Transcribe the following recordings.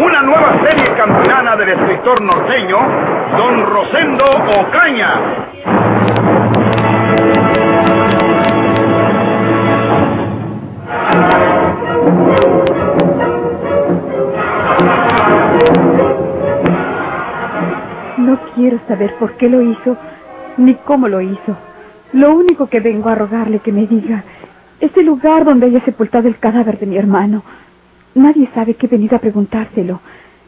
Una nueva serie campilana del escritor norteño, Don Rosendo Ocaña. No quiero saber por qué lo hizo, ni cómo lo hizo. Lo único que vengo a rogarle que me diga es el lugar donde haya sepultado el cadáver de mi hermano. Nadie sabe que he venido a preguntárselo.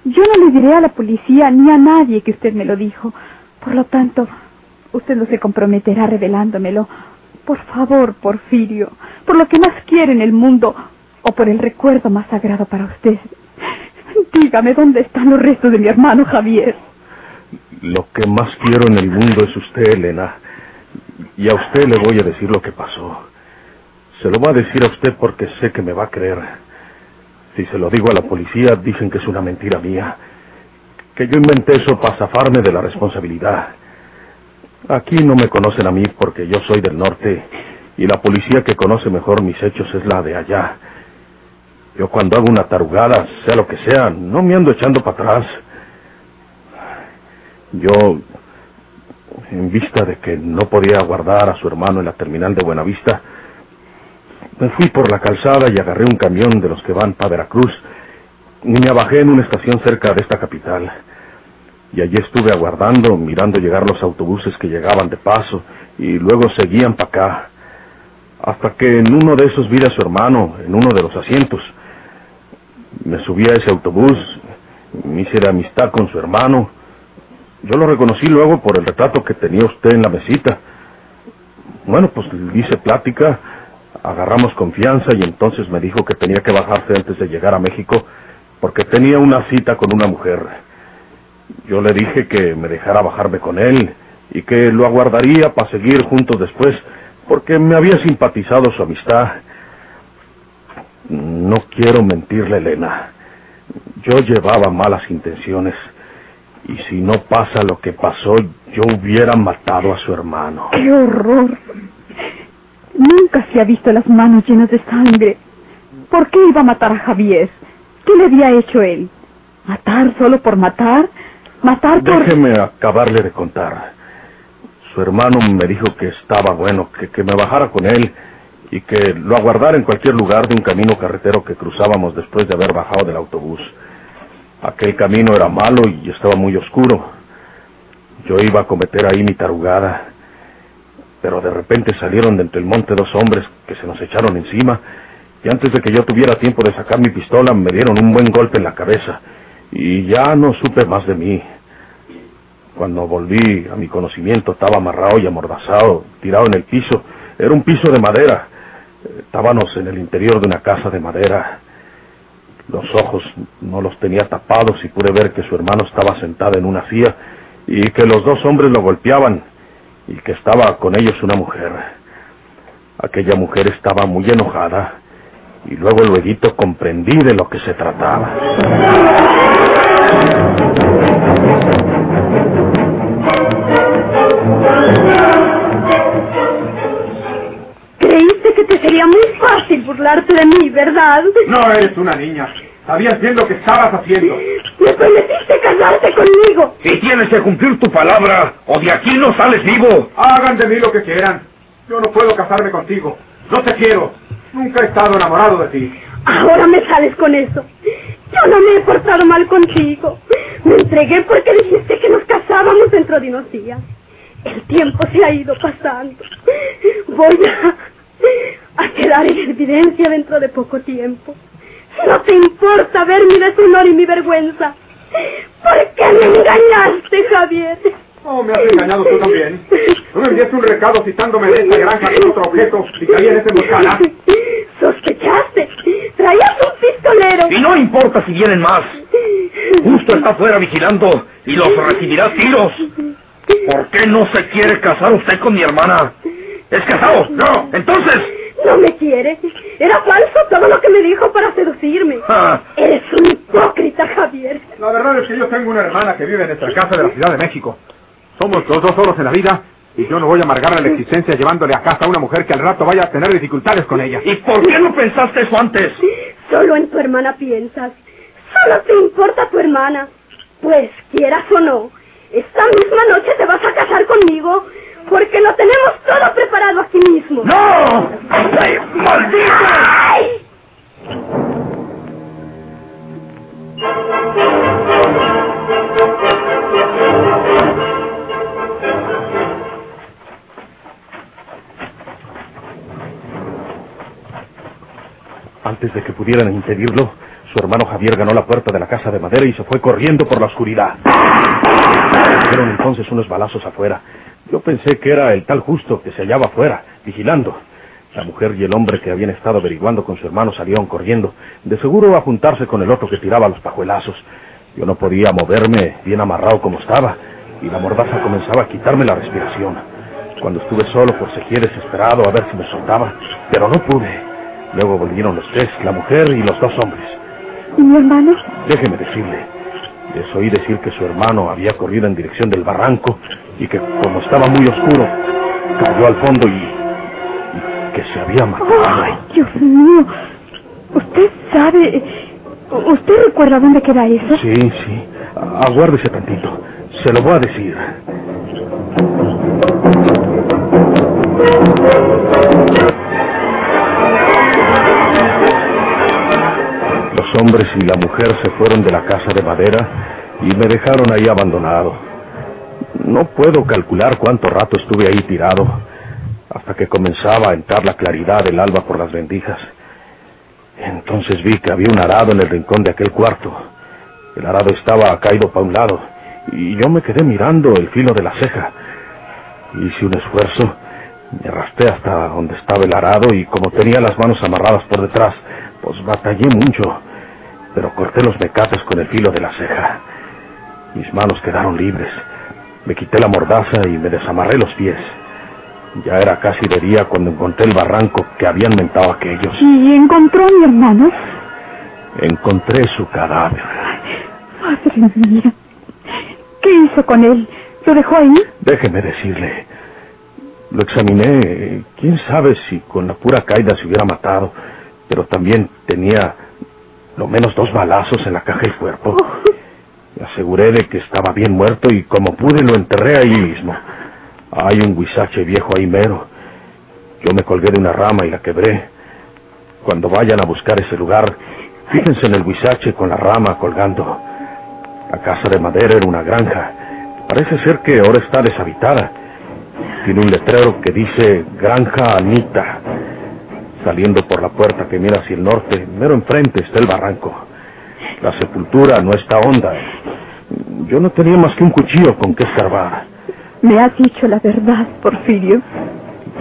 Yo no le diré a la policía ni a nadie que usted me lo dijo. Por lo tanto, usted no se comprometerá revelándomelo. Por favor, Porfirio, por lo que más quiere en el mundo o por el recuerdo más sagrado para usted. Dígame dónde están los restos de mi hermano Javier. Lo que más quiero en el mundo es usted, Elena. Y a usted le voy a decir lo que pasó. Se lo voy a decir a usted porque sé que me va a creer. Si se lo digo a la policía, dicen que es una mentira mía. Que yo inventé eso para zafarme de la responsabilidad. Aquí no me conocen a mí porque yo soy del norte y la policía que conoce mejor mis hechos es la de allá. Yo cuando hago una tarugada, sea lo que sea, no me ando echando para atrás. Yo, en vista de que no podía aguardar a su hermano en la terminal de Buenavista, me fui por la calzada y agarré un camión de los que van para Veracruz y me bajé en una estación cerca de esta capital. Y allí estuve aguardando, mirando llegar los autobuses que llegaban de paso y luego seguían para acá. Hasta que en uno de esos vi a su hermano, en uno de los asientos. Me subí a ese autobús, me hice de amistad con su hermano. Yo lo reconocí luego por el retrato que tenía usted en la mesita. Bueno, pues le hice plática, agarramos confianza y entonces me dijo que tenía que bajarse antes de llegar a México porque tenía una cita con una mujer. Yo le dije que me dejara bajarme con él y que lo aguardaría para seguir juntos después porque me había simpatizado su amistad. No quiero mentirle, Elena. Yo llevaba malas intenciones. Y si no pasa lo que pasó, yo hubiera matado a su hermano. ¡Qué horror! Nunca se ha visto las manos llenas de sangre. ¿Por qué iba a matar a Javier? ¿Qué le había hecho él? ¿Matar solo por matar? ¿Matar por...? Déjeme acabarle de contar. Su hermano me dijo que estaba bueno, que, que me bajara con él y que lo aguardara en cualquier lugar de un camino carretero que cruzábamos después de haber bajado del autobús. Aquel camino era malo y estaba muy oscuro. Yo iba a cometer ahí mi tarugada, pero de repente salieron de entre el monte dos hombres que se nos echaron encima y antes de que yo tuviera tiempo de sacar mi pistola me dieron un buen golpe en la cabeza y ya no supe más de mí. Cuando volví a mi conocimiento estaba amarrado y amordazado, tirado en el piso. Era un piso de madera. Estábamos en el interior de una casa de madera. Los ojos no los tenía tapados y pude ver que su hermano estaba sentado en una silla y que los dos hombres lo golpeaban y que estaba con ellos una mujer. Aquella mujer estaba muy enojada y luego luego comprendí de lo que se trataba. Creíste que te sería muy fácil burlarte de mí, ¿verdad? No eres una niña. Sabías bien lo que estabas haciendo. Me prometiste casarte conmigo. Y tienes que cumplir tu palabra, o de aquí no sales vivo. Hagan de mí lo que quieran. Yo no puedo casarme contigo. No te quiero. Nunca he estado enamorado de ti. Ahora me sales con eso. Yo no me he portado mal contigo. Me entregué porque dijiste que nos casábamos dentro de unos días. El tiempo se ha ido pasando. Voy a, a quedar en evidencia dentro de poco tiempo. No te importa ver mi deshonor y mi vergüenza. ¿Por qué me engañaste, Javier? Oh, me has engañado tú también. ¿No me enviaste un recado citándome de esta granja con otro objeto y caía en emboscada? ¿Sospechaste? Traías un pistolero. Y no importa si vienen más. Justo está afuera vigilando y los recibirá tiros. ¿Por qué no se quiere casar usted con mi hermana? ¿Es casado? No. Entonces... No me quiere. Era falso todo lo que me dijo para seducirme. Ah. Eres un hipócrita, Javier. La verdad es que yo tengo una hermana que vive en nuestra casa de la Ciudad de México. Somos los dos solos en la vida y yo no voy a amargarle la existencia llevándole a casa a una mujer que al rato vaya a tener dificultades con ella. ¿Y por qué no pensaste eso antes? Solo en tu hermana piensas. Solo te importa tu hermana. Pues, quieras o no, esta misma noche te vas a casar conmigo porque lo tenemos todo preparado aquí mismo. ¡No! ¡Ay, maldita! ¡Ay! Antes de que pudieran impedirlo, su hermano Javier ganó la puerta de la casa de madera y se fue corriendo por la oscuridad. Dieron entonces unos balazos afuera. Yo pensé que era el tal justo que se hallaba afuera, vigilando. La mujer y el hombre que habían estado averiguando con su hermano salieron corriendo, de seguro a juntarse con el otro que tiraba los pajuelazos. Yo no podía moverme bien amarrado como estaba, y la mordaza comenzaba a quitarme la respiración. Cuando estuve solo, forcejeé desesperado a ver si me soltaba, pero no pude. Luego volvieron los tres, la mujer y los dos hombres. ¿Y mi hermano? Déjeme decirle, les oí decir que su hermano había corrido en dirección del barranco y que como estaba muy oscuro, cayó al fondo y, y que se había matado. ¡Ay, Dios mío! ¿Usted sabe... ¿Usted recuerda dónde queda eso? Sí, sí. Aguárdese tantito. Se lo voy a decir. Hombres y la mujer se fueron de la casa de madera y me dejaron ahí abandonado. No puedo calcular cuánto rato estuve ahí tirado, hasta que comenzaba a entrar la claridad del alba por las rendijas. Entonces vi que había un arado en el rincón de aquel cuarto. El arado estaba caído para un lado y yo me quedé mirando el filo de la ceja. Hice un esfuerzo, me arrastré hasta donde estaba el arado y como tenía las manos amarradas por detrás, pues batallé mucho, pero corté los mecates con el filo de la ceja. Mis manos quedaron libres. Me quité la mordaza y me desamarré los pies. Ya era casi de día cuando encontré el barranco que habían mentado aquellos. ¿Y encontró a mi hermano? Encontré su cadáver. Madre mía. ¿Qué hizo con él? ¿Lo dejó ahí? Déjeme decirle. Lo examiné. Quién sabe si con la pura caída se hubiera matado. Pero también tenía lo menos dos balazos en la caja del cuerpo. Me aseguré de que estaba bien muerto y como pude lo enterré ahí mismo. Hay un huizache viejo ahí mero. Yo me colgué de una rama y la quebré. Cuando vayan a buscar ese lugar, fíjense en el huizache con la rama colgando. La casa de madera era una granja. Parece ser que ahora está deshabitada. Tiene un letrero que dice Granja Anita. Saliendo por la puerta que mira hacia el norte, mero enfrente está el barranco. La sepultura no está honda. Yo no tenía más que un cuchillo con que escarbar. Me has dicho la verdad, Porfirio.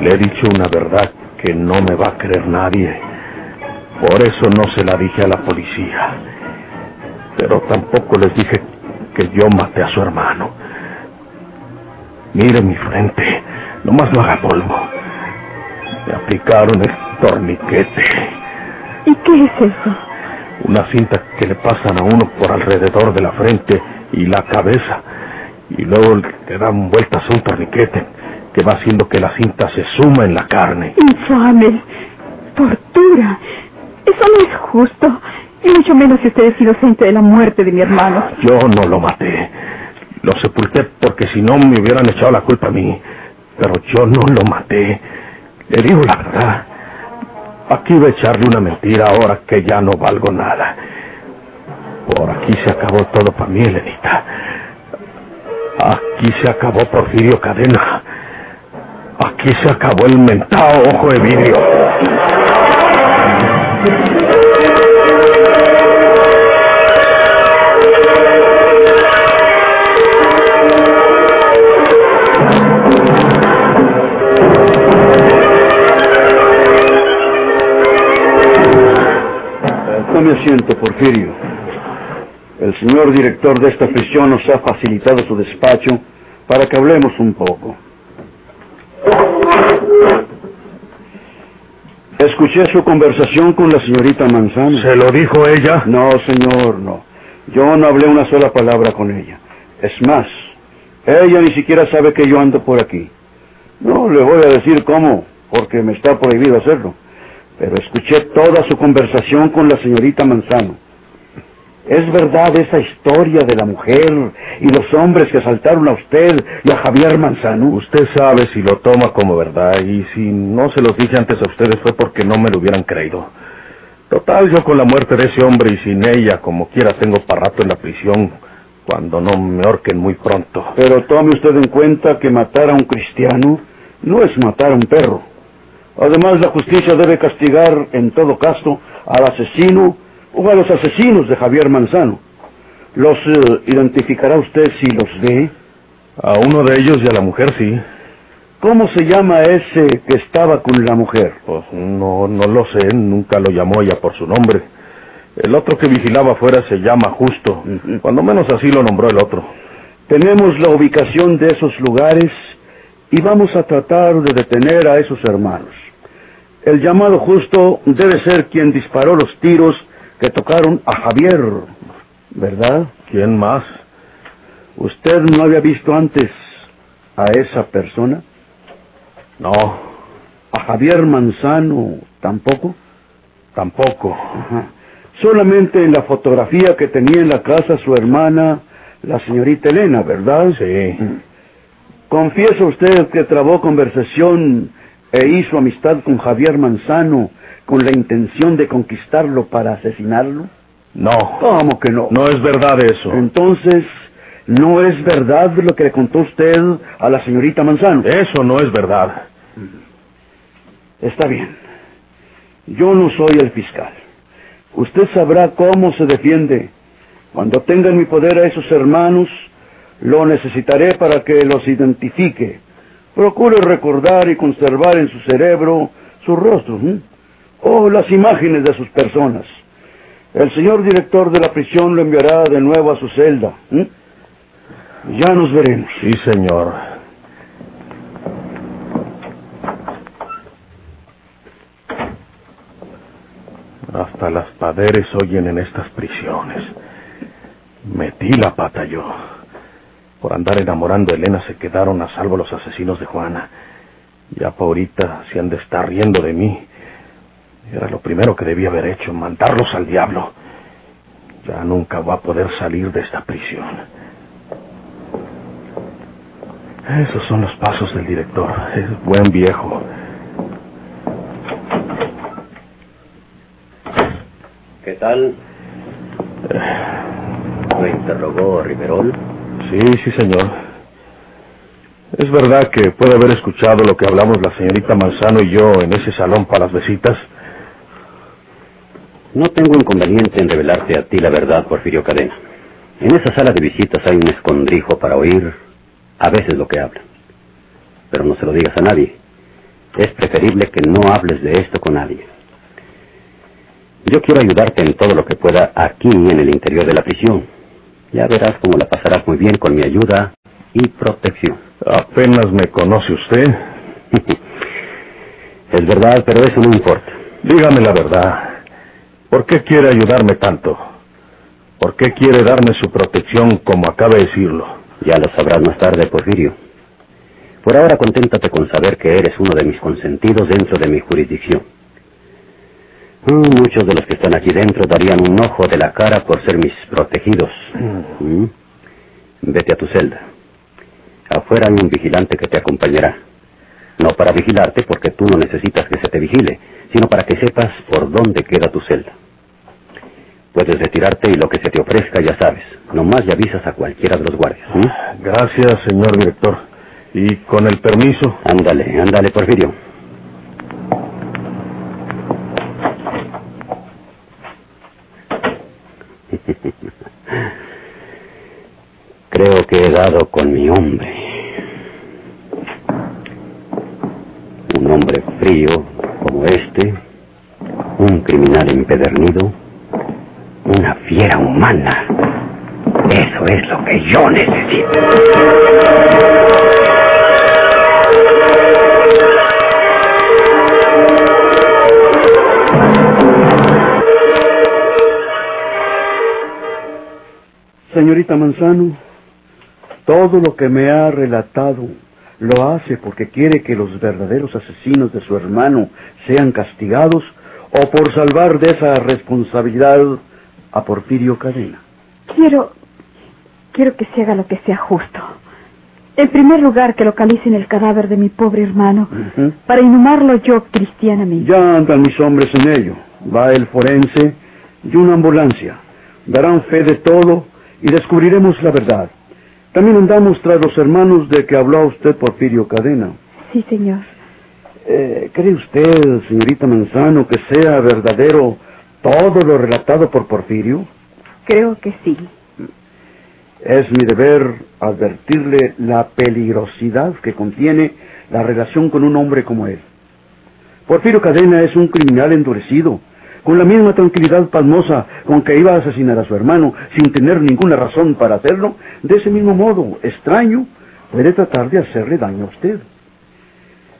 Le he dicho una verdad que no me va a creer nadie. Por eso no se la dije a la policía. Pero tampoco les dije que yo maté a su hermano. Mire mi frente, nomás no haga polvo. Me aplicaron el torniquete, ¿Y qué es eso? una cinta que le pasan a uno por alrededor de la frente y la cabeza. Y luego le dan vueltas a un torniquete que va haciendo que la cinta se suma en la carne. Infame. Tortura. Eso no es justo. Y mucho menos si usted es inocente de la muerte de mi hermano. Yo no lo maté. Lo sepulté porque si no me hubieran echado la culpa a mí. Pero yo no lo maté. Le digo la verdad. Aquí voy a echarle una mentira ahora que ya no valgo nada. Por aquí se acabó todo para mí, Elenita. Aquí se acabó Porfirio Cadena. Aquí se acabó el mentado ojo de vidrio. Tome asiento, Porfirio. El señor director de esta prisión nos ha facilitado su despacho para que hablemos un poco. Escuché su conversación con la señorita Manzano. ¿Se lo dijo ella? No, señor, no. Yo no hablé una sola palabra con ella. Es más, ella ni siquiera sabe que yo ando por aquí. No le voy a decir cómo, porque me está prohibido hacerlo. Pero escuché toda su conversación con la señorita Manzano. ¿Es verdad esa historia de la mujer y los hombres que asaltaron a usted y a Javier Manzano? Usted sabe si lo toma como verdad y si no se los dije antes a ustedes fue porque no me lo hubieran creído. Total, yo con la muerte de ese hombre y sin ella, como quiera, tengo para rato en la prisión cuando no me ahorquen muy pronto. Pero tome usted en cuenta que matar a un cristiano no es matar a un perro. Además, la justicia debe castigar en todo caso al asesino o a los asesinos de Javier Manzano. ¿Los eh, identificará usted si los ve? A uno de ellos y a la mujer sí. ¿Cómo se llama ese que estaba con la mujer? Pues no, no lo sé, nunca lo llamó ella por su nombre. El otro que vigilaba afuera se llama Justo. Cuando menos así lo nombró el otro. Tenemos la ubicación de esos lugares y vamos a tratar de detener a esos hermanos. El llamado Justo debe ser quien disparó los tiros que tocaron a Javier, ¿verdad? ¿Quién más? ¿Usted no había visto antes a esa persona? No. ¿A Javier Manzano tampoco? Tampoco. Solamente en la fotografía que tenía en la casa su hermana, la señorita Elena, ¿verdad? Sí. ¿Confiesa usted que trabó conversación e hizo amistad con Javier Manzano con la intención de conquistarlo para asesinarlo? No. ¿Cómo que no? No es verdad eso. Entonces, ¿no es verdad lo que le contó usted a la señorita Manzano? Eso no es verdad. Está bien. Yo no soy el fiscal. Usted sabrá cómo se defiende. Cuando tenga en mi poder a esos hermanos, lo necesitaré para que los identifique. Procure recordar y conservar en su cerebro sus rostros o las imágenes de sus personas. El señor director de la prisión lo enviará de nuevo a su celda. Ya nos veremos. Sí, señor. Hasta las padres oyen en estas prisiones. Metí la pata yo. Por andar enamorando a Elena se quedaron a salvo los asesinos de Juana. Ya pa' ahorita se han de estar riendo de mí. Era lo primero que debía haber hecho, mandarlos al diablo. Ya nunca va a poder salir de esta prisión. Esos son los pasos del director. Es buen viejo. ¿Qué tal? ¿Lo interrogó Riverol? Sí, sí, señor. ¿Es verdad que puede haber escuchado lo que hablamos la señorita Manzano y yo en ese salón para las visitas? No tengo inconveniente en revelarte a ti la verdad, Porfirio Cadena. En esa sala de visitas hay un escondrijo para oír a veces lo que hablan. Pero no se lo digas a nadie. Es preferible que no hables de esto con nadie. Yo quiero ayudarte en todo lo que pueda aquí en el interior de la prisión. Ya verás cómo la pasarás muy bien con mi ayuda y protección. Apenas me conoce usted. es verdad, pero eso no importa. Dígame la verdad. ¿Por qué quiere ayudarme tanto? ¿Por qué quiere darme su protección como acaba de decirlo? Ya lo sabrás más tarde, Porfirio. Por ahora conténtate con saber que eres uno de mis consentidos dentro de mi jurisdicción. Mm, muchos de los que están aquí dentro darían un ojo de la cara por ser mis protegidos. Mm. Vete a tu celda. Afuera hay un vigilante que te acompañará. No para vigilarte porque tú no necesitas que se te vigile, sino para que sepas por dónde queda tu celda. Puedes retirarte y lo que se te ofrezca ya sabes. Nomás ya avisas a cualquiera de los guardias. Gracias, señor director. Y con el permiso. Ándale, ándale, Porfirio. Con mi hombre. Un hombre frío como este, un criminal empedernido, una fiera humana. Eso es lo que yo necesito. Señorita Manzano, todo lo que me ha relatado lo hace porque quiere que los verdaderos asesinos de su hermano sean castigados o por salvar de esa responsabilidad a Porfirio Cadena. Quiero. Quiero que se haga lo que sea justo. En primer lugar, que localicen el cadáver de mi pobre hermano para inhumarlo yo cristianamente. Ya andan mis hombres en ello. Va el forense y una ambulancia. Darán fe de todo y descubriremos la verdad. También andamos tras los hermanos de que habló usted Porfirio Cadena. Sí, señor. Eh, ¿Cree usted, señorita Manzano, que sea verdadero todo lo relatado por Porfirio? Creo que sí. Es mi deber advertirle la peligrosidad que contiene la relación con un hombre como él. Porfirio Cadena es un criminal endurecido, con la misma tranquilidad pasmosa con que iba a asesinar a su hermano sin tener ninguna razón para hacerlo, de ese mismo modo extraño puede tratar de hacerle daño a usted.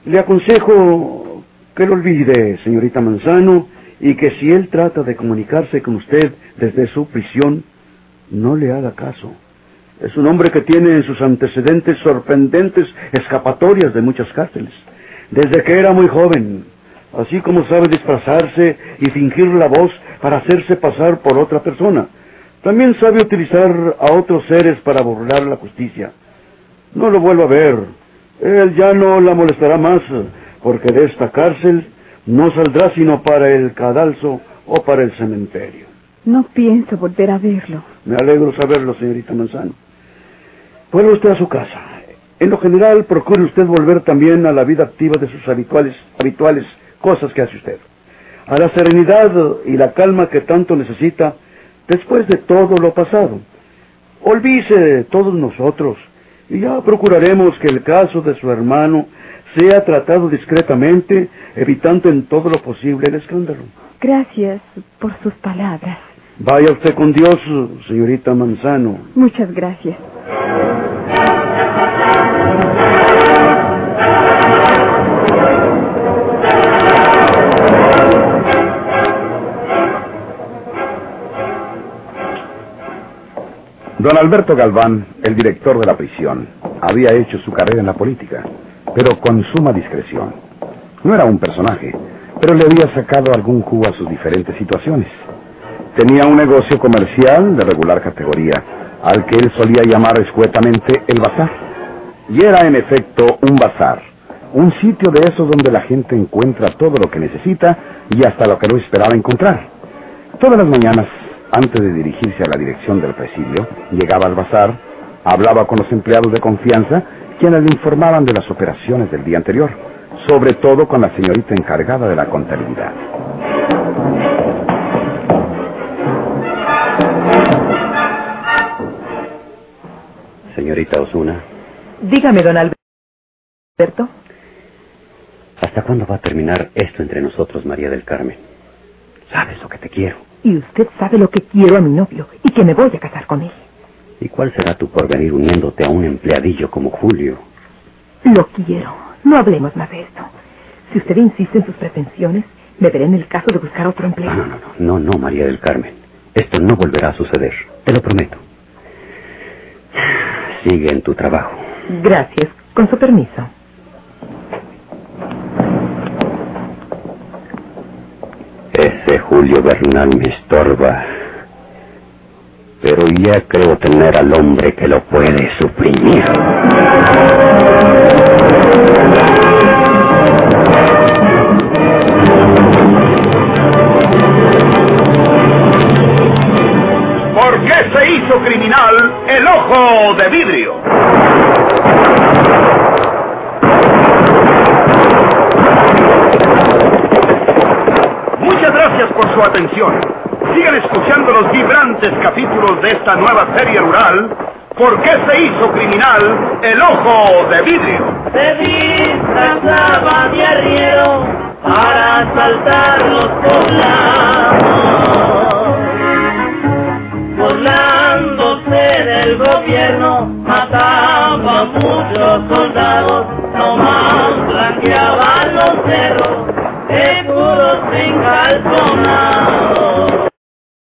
Le aconsejo que lo olvide, señorita Manzano, y que si él trata de comunicarse con usted desde su prisión, no le haga caso. Es un hombre que tiene en sus antecedentes sorprendentes escapatorias de muchas cárceles. Desde que era muy joven, así como sabe disfrazarse y fingir la voz para hacerse pasar por otra persona. También sabe utilizar a otros seres para burlar la justicia. No lo vuelva a ver. Él ya no la molestará más, porque de esta cárcel no saldrá sino para el cadalso o para el cementerio. No pienso volver a verlo. Me alegro saberlo, señorita Manzano. Vuelva usted a su casa. En lo general, procure usted volver también a la vida activa de sus habituales, habituales cosas que hace usted. A la serenidad y la calma que tanto necesita después de todo lo pasado. Olvídese de todos nosotros y ya procuraremos que el caso de su hermano sea tratado discretamente, evitando en todo lo posible el escándalo. Gracias por sus palabras. Vaya usted con Dios, señorita Manzano. Muchas gracias. Don Alberto Galván, el director de la prisión, había hecho su carrera en la política, pero con suma discreción. No era un personaje, pero le había sacado algún jugo a sus diferentes situaciones. Tenía un negocio comercial de regular categoría, al que él solía llamar escuetamente el bazar. Y era en efecto un bazar, un sitio de esos donde la gente encuentra todo lo que necesita y hasta lo que no esperaba encontrar. Todas las mañanas, antes de dirigirse a la dirección del presidio, llegaba al bazar, hablaba con los empleados de confianza, quienes le informaban de las operaciones del día anterior, sobre todo con la señorita encargada de la contabilidad. Señorita Osuna, Dígame, don Alberto. ¿hasta cuándo va a terminar esto entre nosotros, María del Carmen? Sabes lo que te quiero. Y usted sabe lo que quiero a mi novio y que me voy a casar con él. ¿Y cuál será tu porvenir uniéndote a un empleadillo como Julio? Lo quiero. No hablemos más de esto. Si usted insiste en sus pretensiones, me veré en el caso de buscar otro empleo. No, no, no, no, no, María del Carmen. Esto no volverá a suceder. Te lo prometo. Sigue en tu trabajo. Gracias. Con su permiso. Ese Julio Bernal me estorba. Pero ya creo tener al hombre que lo puede suprimir. ¿Por qué se hizo criminal el ojo de vidrio? Muchas gracias por su atención. Sigan escuchando los vibrantes capítulos de esta nueva serie rural. ¿Por qué se hizo criminal el ojo de vidrio? Se disfrazaba de arriero para asaltar los poblados, burlándose el gobierno mataba muchos soldados, nomás blanqueaban los cerros, seguros sin calzonados.